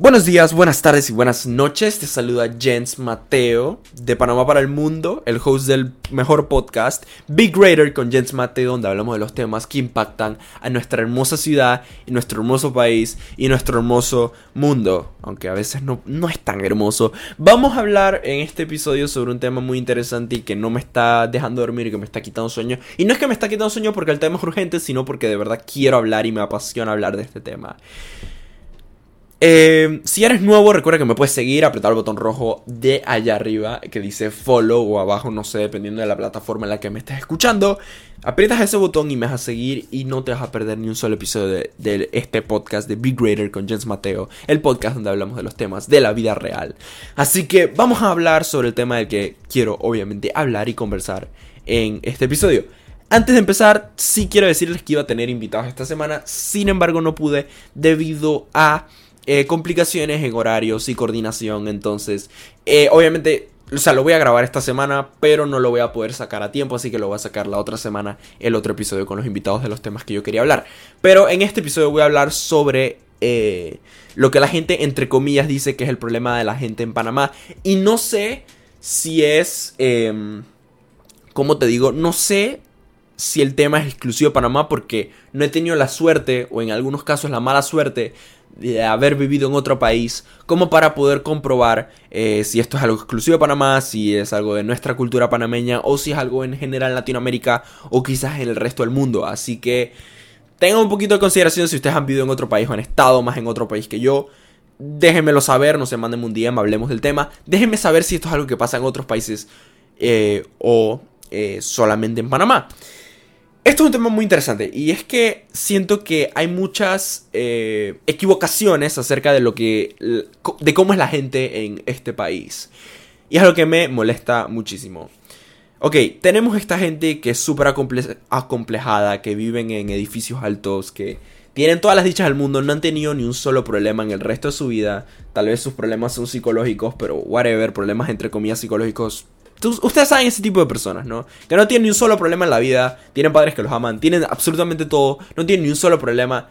Buenos días, buenas tardes y buenas noches. Te saluda Jens Mateo de Panamá para el Mundo, el host del mejor podcast Big Greater con Jens Mateo, donde hablamos de los temas que impactan a nuestra hermosa ciudad y nuestro hermoso país y nuestro hermoso mundo, aunque a veces no, no es tan hermoso. Vamos a hablar en este episodio sobre un tema muy interesante y que no me está dejando dormir y que me está quitando sueño. Y no es que me está quitando sueño porque el tema es urgente, sino porque de verdad quiero hablar y me apasiona hablar de este tema. Eh, si eres nuevo, recuerda que me puedes seguir, apretar el botón rojo de allá arriba que dice follow o abajo, no sé, dependiendo de la plataforma en la que me estés escuchando. Aprietas ese botón y me vas a seguir y no te vas a perder ni un solo episodio de, este podcast de Big Greater con Jens Mateo, el podcast donde hablamos de los temas de la vida real. Así que vamos a hablar sobre el tema del que quiero obviamente hablar y conversar en este episodio. Antes de empezar, sí quiero decirles que iba a tener invitados esta semana, sin embargo no pude debido a eh, complicaciones en horarios y coordinación. Entonces, eh, obviamente, o sea, lo voy a grabar esta semana, pero no lo voy a poder sacar a tiempo, así que lo voy a sacar la otra semana, el otro episodio con los invitados de los temas que yo quería hablar. Pero en este episodio voy a hablar sobre eh, lo que la gente, entre comillas, dice que es el problema de la gente en Panamá. Y no sé si es... Eh, ¿Cómo te digo? No sé si el tema es exclusivo de Panamá porque no he tenido la suerte o en algunos casos la mala suerte de haber vivido en otro país como para poder comprobar eh, si esto es algo exclusivo de Panamá, si es algo de nuestra cultura panameña o si es algo en general en Latinoamérica o quizás en el resto del mundo. Así que tengan un poquito de consideración si ustedes han vivido en otro país o han estado más en otro país que yo. Déjenmelo saber, no se manden un día, hablemos del tema. Déjenme saber si esto es algo que pasa en otros países eh, o eh, solamente en Panamá. Esto es un tema muy interesante y es que siento que hay muchas eh, equivocaciones acerca de lo que de cómo es la gente en este país y es algo que me molesta muchísimo. Ok, tenemos esta gente que es súper acomplejada, que viven en edificios altos, que tienen todas las dichas del mundo, no han tenido ni un solo problema en el resto de su vida. Tal vez sus problemas son psicológicos, pero whatever, problemas entre comillas psicológicos Ustedes saben ese tipo de personas, ¿no? Que no tienen ni un solo problema en la vida, tienen padres que los aman, tienen absolutamente todo, no tienen ni un solo problema.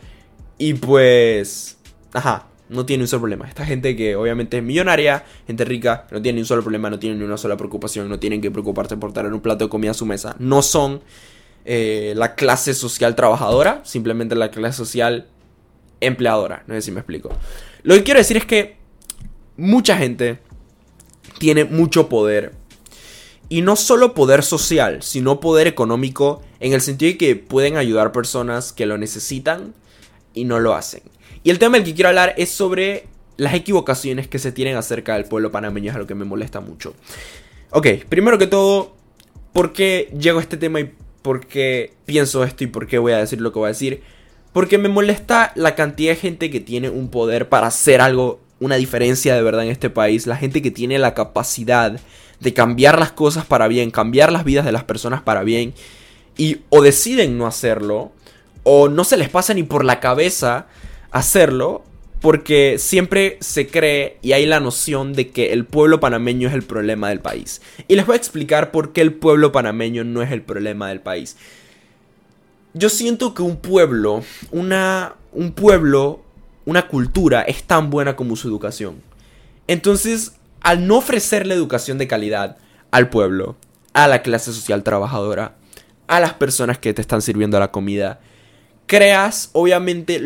Y pues... Ajá, no tienen ni un solo problema. Esta gente que obviamente es millonaria, gente rica, no tiene ni un solo problema, no tienen ni una sola preocupación, no tienen que preocuparse por traer un plato de comida a su mesa. No son eh, la clase social trabajadora, simplemente la clase social empleadora. No sé si me explico. Lo que quiero decir es que mucha gente tiene mucho poder y no solo poder social, sino poder económico en el sentido de que pueden ayudar personas que lo necesitan y no lo hacen. Y el tema del que quiero hablar es sobre las equivocaciones que se tienen acerca del pueblo panameño, es algo que me molesta mucho. Ok, primero que todo, ¿por qué llego a este tema y por qué pienso esto y por qué voy a decir lo que voy a decir? Porque me molesta la cantidad de gente que tiene un poder para hacer algo, una diferencia de verdad en este país, la gente que tiene la capacidad de cambiar las cosas para bien, cambiar las vidas de las personas para bien, y o deciden no hacerlo, o no se les pasa ni por la cabeza hacerlo, porque siempre se cree y hay la noción de que el pueblo panameño es el problema del país. Y les voy a explicar por qué el pueblo panameño no es el problema del país. Yo siento que un pueblo, una, un pueblo, una cultura es tan buena como su educación. Entonces, al no ofrecerle educación de calidad al pueblo, a la clase social trabajadora, a las personas que te están sirviendo la comida, creas obviamente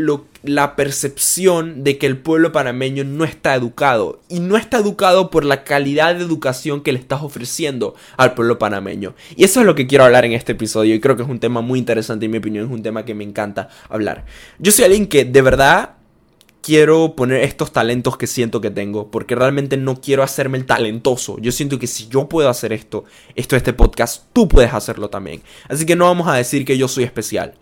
la percepción de que el pueblo panameño no está educado y no está educado por la calidad de educación que le estás ofreciendo al pueblo panameño. Y eso es lo que quiero hablar en este episodio y creo que es un tema muy interesante en mi opinión, es un tema que me encanta hablar. Yo soy alguien que de verdad quiero poner estos talentos que siento que tengo, porque realmente no quiero hacerme el talentoso. Yo siento que si yo puedo hacer esto, esto este podcast, tú puedes hacerlo también. Así que no vamos a decir que yo soy especial.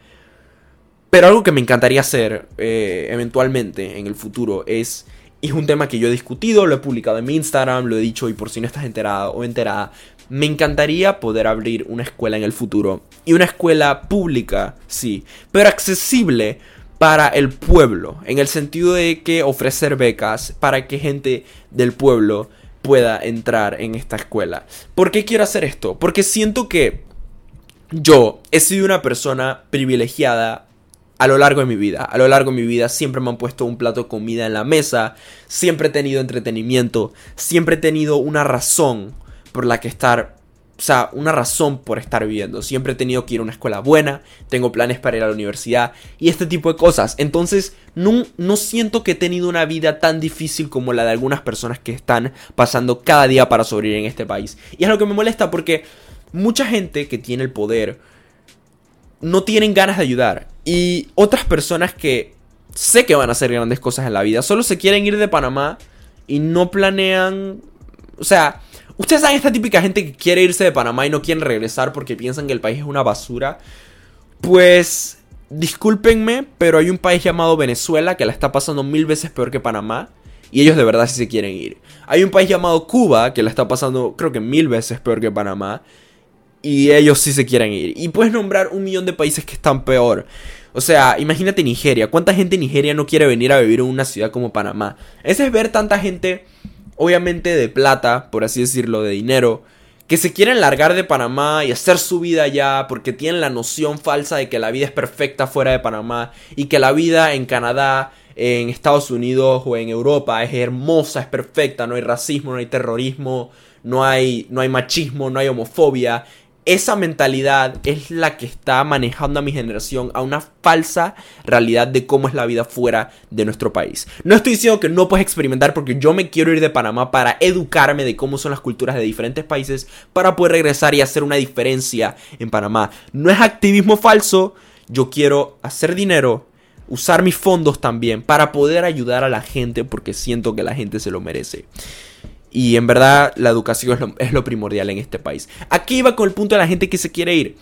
Pero algo que me encantaría hacer eh, eventualmente en el futuro es, es un tema que yo he discutido, lo he publicado en mi Instagram, lo he dicho y por si no estás enterada o enterada, me encantaría poder abrir una escuela en el futuro. Y una escuela pública, sí, pero accesible para el pueblo, en el sentido de que ofrecer becas para que gente del pueblo pueda entrar en esta escuela. ¿Por qué quiero hacer esto? Porque siento que yo he sido una persona privilegiada a lo largo de mi vida. A lo largo de mi vida siempre me han puesto un plato de comida en la mesa, siempre he tenido entretenimiento, siempre he tenido una razón por la que estar, o sea, una razón por estar viviendo. Siempre he tenido que ir a una escuela buena, tengo planes para ir a la universidad y este tipo de cosas. Entonces, no, no siento que he tenido una vida tan difícil como la de algunas personas que están pasando cada día para sobrevivir en este país. Y es lo que me molesta porque mucha gente que tiene el poder no tienen ganas de ayudar. Y otras personas que sé que van a hacer grandes cosas en la vida, solo se quieren ir de Panamá y no planean... O sea, ustedes saben esta típica gente que quiere irse de Panamá y no quieren regresar porque piensan que el país es una basura. Pues discúlpenme, pero hay un país llamado Venezuela que la está pasando mil veces peor que Panamá. Y ellos de verdad sí se quieren ir. Hay un país llamado Cuba que la está pasando creo que mil veces peor que Panamá. Y ellos sí se quieren ir. Y puedes nombrar un millón de países que están peor. O sea, imagínate Nigeria. ¿Cuánta gente en Nigeria no quiere venir a vivir en una ciudad como Panamá? Ese es ver tanta gente, obviamente de plata, por así decirlo, de dinero, que se quieren largar de Panamá y hacer su vida allá porque tienen la noción falsa de que la vida es perfecta fuera de Panamá y que la vida en Canadá, en Estados Unidos o en Europa es hermosa, es perfecta, no hay racismo, no hay terrorismo, no hay, no hay machismo, no hay homofobia esa mentalidad es la que está manejando a mi generación a una falsa realidad de cómo es la vida fuera de nuestro país. No estoy diciendo que no puedes experimentar porque yo me quiero ir de Panamá para educarme de cómo son las culturas de diferentes países para poder regresar y hacer una diferencia en Panamá. No es activismo falso, yo quiero hacer dinero, usar mis fondos también para poder ayudar a la gente porque siento que la gente se lo merece. Y en verdad la educación es lo, primordial en este país. Aquí iba con el punto de la gente que se quiere ir.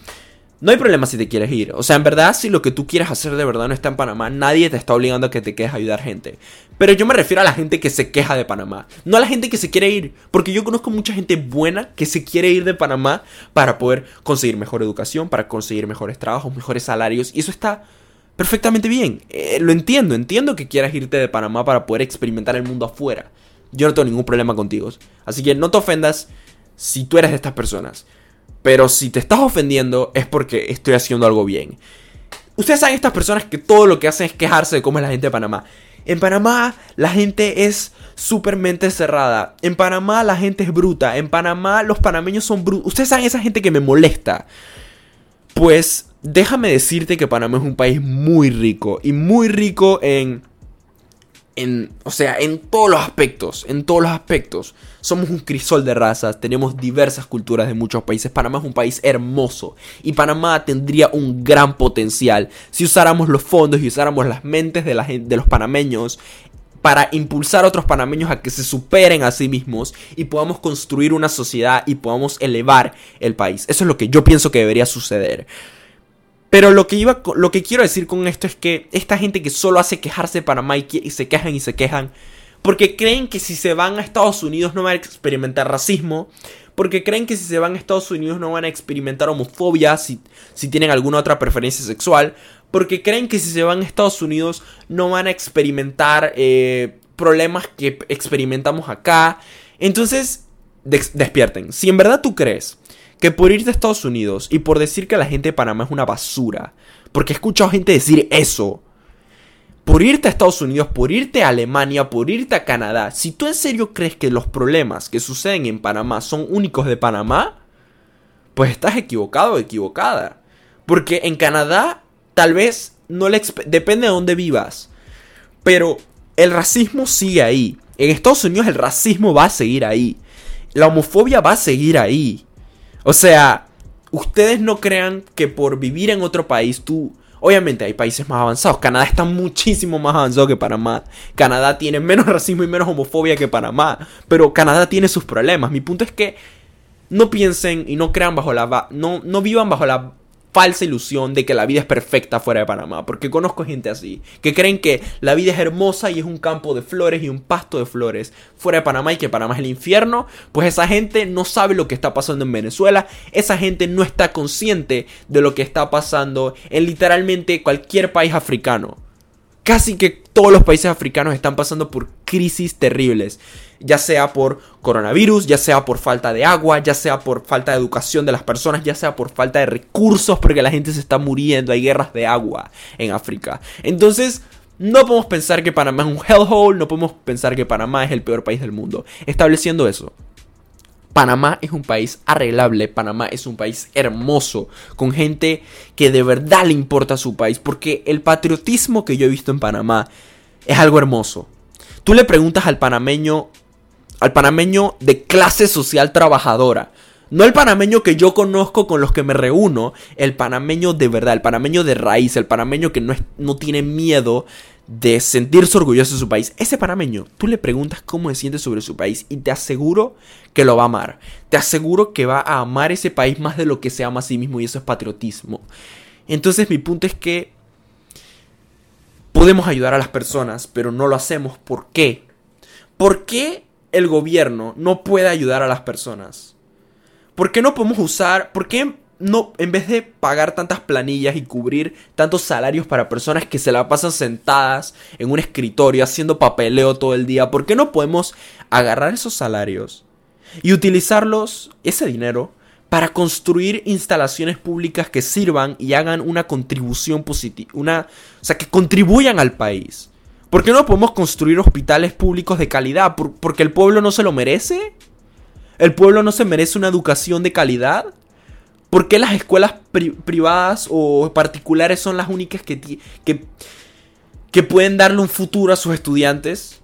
No hay problema si te quieres ir. O sea, en verdad, si lo que tú quieres hacer de verdad no está en Panamá, nadie te está obligando a que te quedes a ayudar gente. Pero yo me refiero a la gente que se queja de Panamá. No a la gente que se quiere ir. Porque yo conozco mucha gente buena que se quiere ir de Panamá para poder conseguir mejor educación, para conseguir mejores trabajos, mejores salarios. Y eso está perfectamente bien. Eh, lo entiendo. Entiendo que quieras irte de Panamá para poder experimentar el mundo afuera. Yo no tengo ningún problema contigo. Así que no te ofendas si tú eres de estas personas. Pero si te estás ofendiendo es porque estoy haciendo algo bien. Ustedes saben estas personas que todo lo que hacen es quejarse de cómo es la gente de Panamá. En Panamá la gente es súper mente cerrada. En Panamá la gente es bruta. En Panamá los panameños son brutos. Ustedes saben esa gente que me molesta. Pues déjame decirte que Panamá es un país muy rico. Y muy rico en o sea, en todos los aspectos, en todos los aspectos. Somos un crisol de razas, tenemos diversas culturas de muchos países. Panamá es un país hermoso y Panamá tendría un gran potencial si usáramos los fondos y usáramos las mentes de los panameños para impulsar a otros panameños a que se superen a sí mismos y podamos construir una sociedad y podamos elevar el país. Eso es lo que yo pienso que debería suceder. Pero lo que, iba, lo que quiero decir con esto es que esta gente que solo hace quejarse de Panamá y, se quejan y se quejan, porque creen que si se van a Estados Unidos no van a experimentar racismo, porque creen que si se van a Estados Unidos no van a experimentar homofobia si, si tienen alguna otra preferencia sexual, porque creen que si se van a Estados Unidos no van a experimentar eh, problemas que experimentamos acá. Entonces, despierten. Si en verdad tú crees que por irte a Estados Unidos y por decir que la gente de Panamá es una basura, porque he escuchado gente decir eso, por irte a Estados Unidos, por irte a Alemania, por irte a Canadá, si tú en serio crees que los problemas que suceden en Panamá son únicos de Panamá, pues estás equivocado o equivocada. Porque en Canadá tal vez no le depende de dónde vivas, pero el racismo sigue ahí. En Estados Unidos el racismo va a seguir ahí. La homofobia va a seguir ahí. O sea, ustedes no crean que por vivir en otro país tú... Obviamente hay países más avanzados. Canadá está muchísimo más avanzado que Panamá. Canadá tiene menos racismo y menos homofobia que Panamá. Pero Canadá tiene sus problemas. Mi punto es que no piensen y no crean bajo la... No, no vivan bajo la falsa ilusión de que la vida es perfecta fuera de Panamá, porque conozco gente así, que creen que la vida es hermosa y es un campo de flores y un pasto de flores fuera de Panamá y que Panamá es el infierno, pues esa gente no sabe lo que está pasando en Venezuela, esa gente no está consciente de lo que está pasando en literalmente cualquier país africano. Casi que todos los países africanos están pasando por crisis terribles, ya sea por coronavirus, ya sea por falta de agua, ya sea por falta de educación de las personas, ya sea por falta de recursos, porque la gente se está muriendo, hay guerras de agua en África. Entonces, no podemos pensar que Panamá es un hellhole, no podemos pensar que Panamá es el peor país del mundo. Estableciendo eso, Panamá es un país arreglable, Panamá es un país hermoso, con gente que de verdad le importa a su país, porque el patriotismo que yo he visto en Panamá es algo hermoso. Tú le preguntas al panameño, al panameño de clase social trabajadora, no el panameño que yo conozco con los que me reúno, el panameño de verdad, el panameño de raíz, el panameño que no, es, no tiene miedo de sentirse orgulloso de su país. Ese panameño, tú le preguntas cómo se siente sobre su país y te aseguro que lo va a amar. Te aseguro que va a amar ese país más de lo que se ama a sí mismo y eso es patriotismo. Entonces mi punto es que podemos ayudar a las personas, pero no lo hacemos. ¿Por qué? ¿Por qué el gobierno no puede ayudar a las personas? ¿Por qué no podemos usar, por qué no, en vez de pagar tantas planillas y cubrir tantos salarios para personas que se la pasan sentadas en un escritorio haciendo papeleo todo el día, ¿por qué no podemos agarrar esos salarios y utilizarlos, ese dinero, para construir instalaciones públicas que sirvan y hagan una contribución positiva, una, o sea, que contribuyan al país? ¿Por qué no podemos construir hospitales públicos de calidad? ¿Porque el pueblo no se lo merece? ¿El pueblo no se merece una educación de calidad? ¿Por qué las escuelas privadas o particulares son las únicas que, que, pueden darle un futuro a sus estudiantes?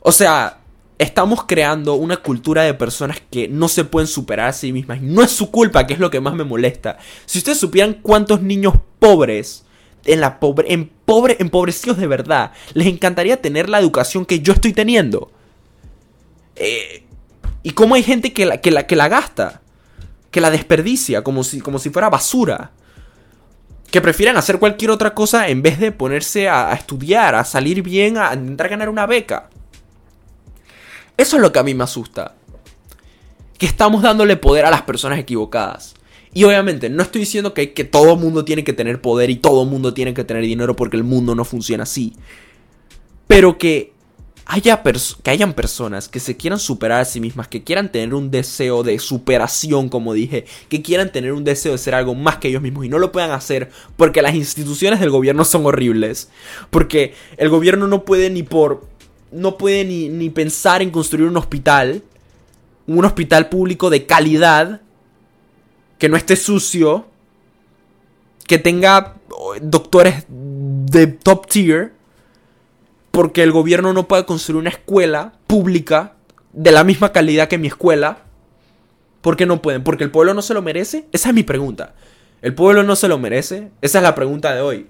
O sea, estamos creando una cultura de personas que no se pueden superar a sí mismas. No es su culpa, que es lo que más me molesta. Si ustedes supieran cuántos niños pobres, en la pobre, en pobre, empobrecidos de verdad, les encantaría tener la educación que yo estoy teniendo. Eh, y cómo hay gente que la, que la, que la gasta que la desperdicia como si, como si fuera basura. Que prefieren hacer cualquier otra cosa en vez de ponerse a, estudiar, a salir bien, a intentar ganar una beca. Eso es lo que a mí me asusta. Que estamos dándole poder a las personas equivocadas. Y obviamente no estoy diciendo que, que todo mundo tiene que tener poder y todo mundo tiene que tener dinero porque el mundo no funciona así. Pero que haya que hayan personas que se quieran superar a sí mismas, que quieran tener un deseo de superación, como dije, que quieran tener un deseo de ser algo más que ellos mismos y no lo puedan hacer porque las instituciones del gobierno son horribles, porque el gobierno no puede ni por no puede ni, ni pensar en construir un hospital, un hospital público de calidad que no esté sucio, que tenga doctores de top tier porque el gobierno no puede construir una escuela pública de la misma calidad que mi escuela. ¿Por qué no pueden? ¿Porque el pueblo no se lo merece? Esa es mi pregunta. ¿El pueblo no se lo merece? Esa es la pregunta de hoy.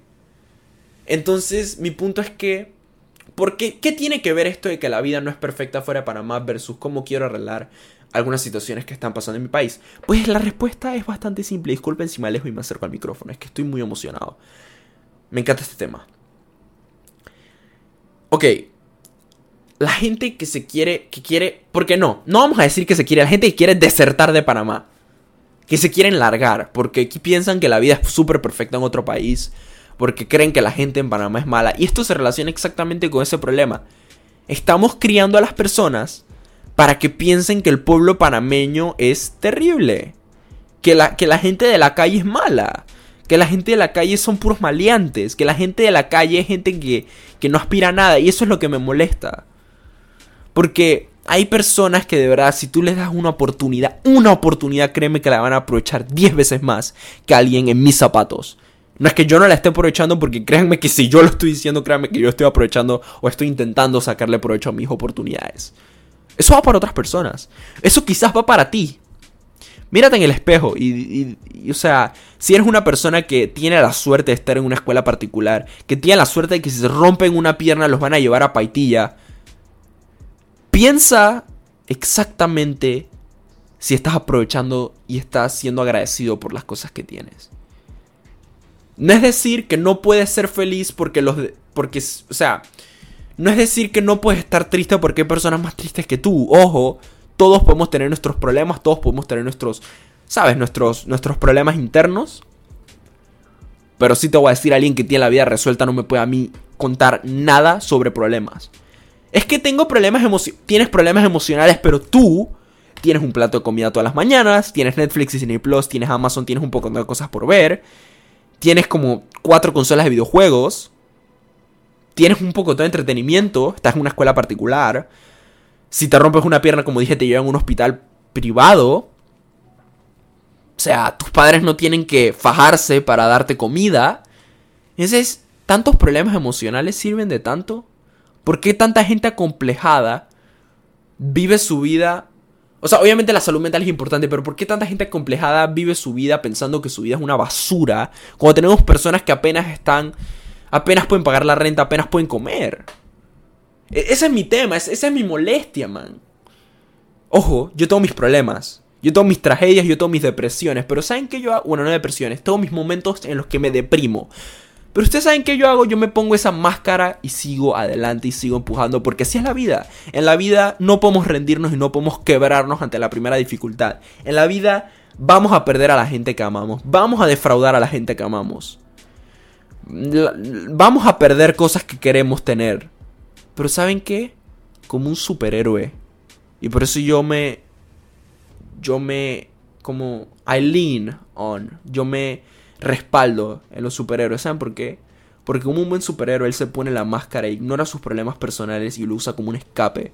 Entonces, mi punto es que... ¿por qué, ¿Qué tiene que ver esto de que la vida no es perfecta fuera de Panamá versus cómo quiero arreglar algunas situaciones que están pasando en mi país? Pues la respuesta es bastante simple. Disculpen si me alejo y me acerco al micrófono. Es que estoy muy emocionado. Me encanta este tema. Ok. La gente que se quiere, que quiere, porque no, no vamos a decir que se quiere, la gente que quiere desertar de Panamá, que se quieren largar, porque aquí piensan que la vida es súper perfecta en otro país, porque creen que la gente en Panamá es mala, y esto se relaciona exactamente con ese problema. Estamos criando a las personas para que piensen que el pueblo panameño es terrible, que la, que la gente de la calle es mala, que la gente de la calle son puros maleantes, que la gente de la calle es gente que, que no aspira a nada y eso es lo que me molesta. Porque hay personas que de verdad, si tú les das una oportunidad, una oportunidad, créeme que la van a aprovechar 10 veces más que alguien en mis zapatos. No es que yo no la esté aprovechando porque créanme que si yo lo estoy diciendo, créanme que yo estoy aprovechando o estoy intentando sacarle provecho a mis oportunidades. Eso va para otras personas. Eso quizás va para ti mírate en el espejo y, o sea, si eres una persona que tiene la suerte de estar en una escuela particular, que tiene la suerte de que si se rompen una pierna los van a llevar a Paitilla, piensa exactamente si estás aprovechando y estás siendo agradecido por las cosas que tienes. No es decir que no puedes ser feliz porque los... porque, o sea, no es decir que no puedes estar triste porque hay personas más tristes que tú. Ojo, todos podemos tener nuestros problemas, todos podemos tener nuestros, ¿sabes? Nuestros, nuestros problemas internos. Pero sí te voy a decir, alguien que tiene la vida resuelta no me puede a mí contar nada sobre problemas. Es que tengo problemas emocionales. Tienes problemas emocionales, pero tú tienes un plato de comida todas las mañanas, tienes Netflix y Disney Plus, tienes Amazon, tienes un poco de cosas por ver, tienes como cuatro consolas de videojuegos, tienes un poco de entretenimiento, estás en una escuela particular. Si te rompes una pierna, como dije, te llevan a un hospital privado. O sea, tus padres no tienen que fajarse para darte comida. Entonces, ¿tantos problemas emocionales sirven de tanto? ¿Por qué tanta gente acomplejada vive su vida o sea, obviamente la salud mental es importante, pero ¿por qué tanta gente acomplejada vive su vida pensando que su vida es una basura? Cuando tenemos personas que apenas están, apenas pueden pagar la renta, apenas pueden comer. E-, ese es mi tema, esa es mi molestia, man. Ojo, yo tengo mis problemas. Yo tengo mis tragedias, yo tengo mis depresiones. Pero ¿saben qué yo hago? Bueno, no depresiones. Tengo mis momentos en los que me deprimo. Pero ustedes saben qué yo hago, yo me pongo esa máscara y sigo adelante y sigo empujando, porque así es la vida. En la vida no podemos rendirnos y no podemos quebrarnos ante la primera dificultad. En la vida vamos a perder a la gente que amamos, vamos a defraudar a la gente que amamos. Vamos a perder cosas que queremos tener. Pero ¿saben qué? Como un superhéroe. Y por eso yo me... Yo me... Como... I lean on. Yo me respaldo en los superhéroes. ¿Saben por qué? Porque como un buen superhéroe, él se pone la máscara, ignora sus problemas personales y lo usa como un escape.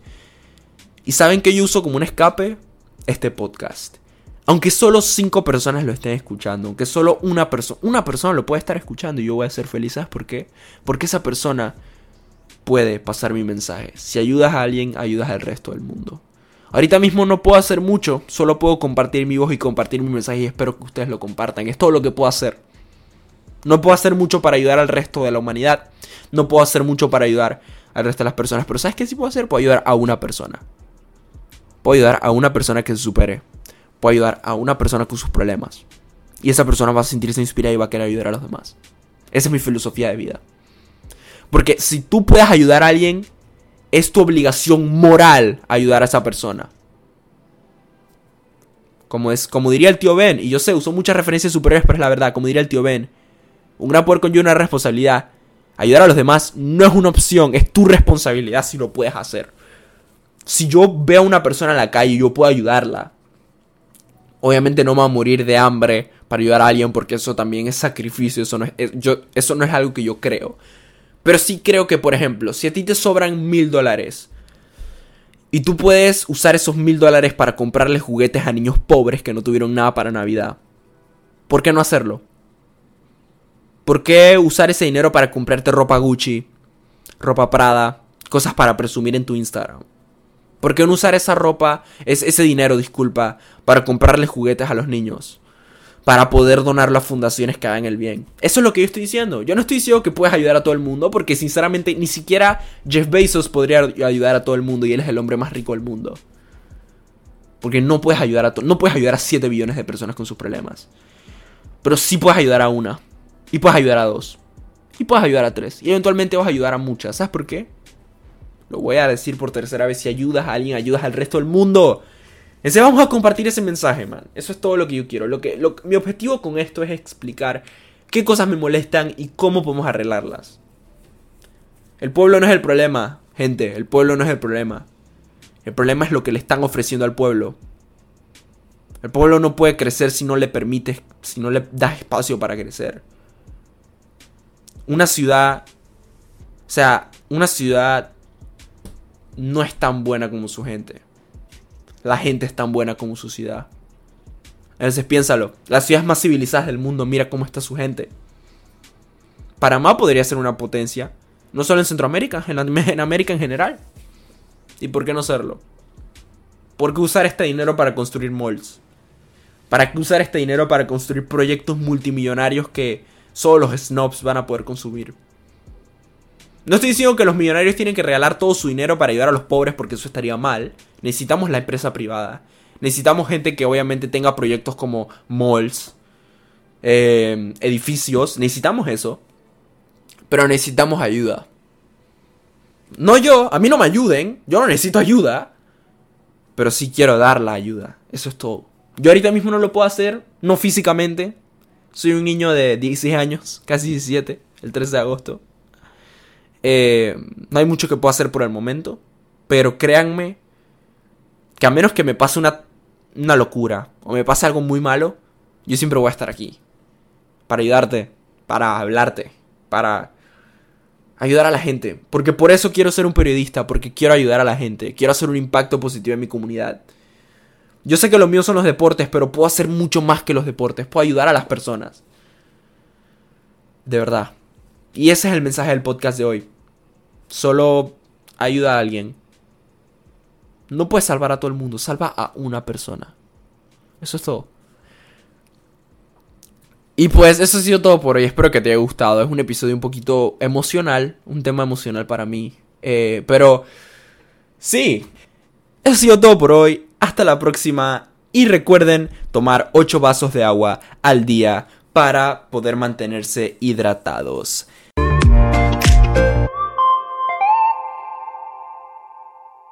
¿Y saben qué yo uso como un escape? Este podcast. Aunque solo cinco personas lo estén escuchando, aunque solo una persona, una persona lo puede estar escuchando y yo voy a ser feliz, ¿sabes por qué? Porque esa persona puede pasar mi mensaje. Si ayudas a alguien, ayudas al resto del mundo. Ahorita mismo no puedo hacer mucho, solo puedo compartir mi voz y compartir mi mensaje y espero que ustedes lo compartan. Es todo lo que puedo hacer. No puedo hacer mucho para ayudar al resto de la humanidad. No puedo hacer mucho para ayudar al resto de las personas. Pero ¿sabes qué sí puedo hacer? Puedo ayudar a una persona. Puedo ayudar a una persona que se supere. Puedo ayudar a una persona con sus problemas. Y esa persona va a sentirse inspirada y va a querer ayudar a los demás. Esa es mi filosofía de vida. Porque si tú puedes ayudar a alguien, es tu obligación moral ayudar a esa persona. Como, es, como diría el tío Ben, y yo sé, uso muchas referencias superiores, pero es la verdad, como diría el tío Ben, un gran poder conlleva una responsabilidad. Ayudar a los demás no es una opción, es tu responsabilidad si lo puedes hacer. Si yo veo a una persona en la calle y yo puedo ayudarla, obviamente no me va a morir de hambre para ayudar a alguien porque eso también es sacrificio, eso no yo, eso no es algo que yo creo. Pero sí creo que, por ejemplo, si a ti te sobran mil dólares y tú puedes usar esos mil dólares para comprarle juguetes a niños pobres que no tuvieron nada para Navidad, ¿por qué no hacerlo? ¿Por qué usar ese dinero para comprarte ropa Gucci, ropa Prada, cosas para presumir en tu Instagram? ¿Por qué no usar esa ropa, ese dinero, disculpa, para comprarle juguetes a los niños? Para poder donarlo a fundaciones que hagan el bien. Eso es lo que yo estoy diciendo. Yo no estoy diciendo que puedes ayudar a todo el mundo, porque sinceramente ni siquiera Jeff Bezos podría ayudar a todo el mundo y él es el hombre más rico del mundo. Porque no puedes ayudar a no puedes ayudar a 7 billones de personas con sus problemas. Pero sí puedes ayudar a una. Y puedes ayudar a dos. Y puedes ayudar a tres. Y eventualmente vas a ayudar a muchas. ¿Sabes por qué? Lo voy a decir por tercera vez. Si ayudas a alguien, ayudas al resto del mundo. Entonces vamos a compartir ese mensaje, man. Eso es todo lo que yo quiero. Lo que, mi objetivo con esto es explicar qué cosas me molestan y cómo podemos arreglarlas. El pueblo no es el problema, gente. El pueblo no es el problema. El problema es lo que le están ofreciendo al pueblo. El pueblo no puede crecer si no le permites, si no le das espacio para crecer. Una ciudad, o sea, una ciudad no es tan buena como su gente la gente es tan buena como su ciudad. Entonces piénsalo, las ciudades más civilizadas del mundo, mira cómo está su gente. Panamá podría ser una potencia, no solo en Centroamérica, en, en América en general. ¿Y por qué no serlo? ¿Por qué usar este dinero para construir malls? ¿Para qué usar este dinero para construir proyectos multimillonarios que solo los snobs van a poder consumir? No estoy diciendo que los millonarios tienen que regalar todo su dinero para ayudar a los pobres porque eso estaría mal. Necesitamos la empresa privada. Necesitamos gente que obviamente tenga proyectos como malls, eh, edificios. Necesitamos eso. Pero necesitamos ayuda. No yo, a mí no me ayuden. Yo no necesito ayuda. Pero sí quiero dar la ayuda. Eso es todo. Yo ahorita mismo no lo puedo hacer. No físicamente. Soy un niño de 16 años. Casi 17. El 13 de agosto. Eh, no hay mucho que pueda hacer por el momento. Pero créanme que a menos que me pase una, una locura o me pase algo muy malo, yo siempre voy a estar aquí. Para ayudarte, para hablarte, para ayudar a la gente. Porque por eso quiero ser un periodista, porque quiero ayudar a la gente. Quiero hacer un impacto positivo en mi comunidad. Yo sé que lo mío son los deportes, pero puedo hacer mucho más que los deportes. Puedo ayudar a las personas. De verdad. Y ese es el mensaje del podcast de hoy. Solo ayuda a alguien. No puedes salvar a todo el mundo, salva a una persona. Eso es todo. Y pues eso ha sido todo por hoy. Espero que te haya gustado. Es un episodio un poquito emocional, un tema emocional para mí. Eh, pero sí, eso ha sido todo por hoy. Hasta la próxima. Y recuerden tomar 8 vasos de agua al día para poder mantenerse hidratados.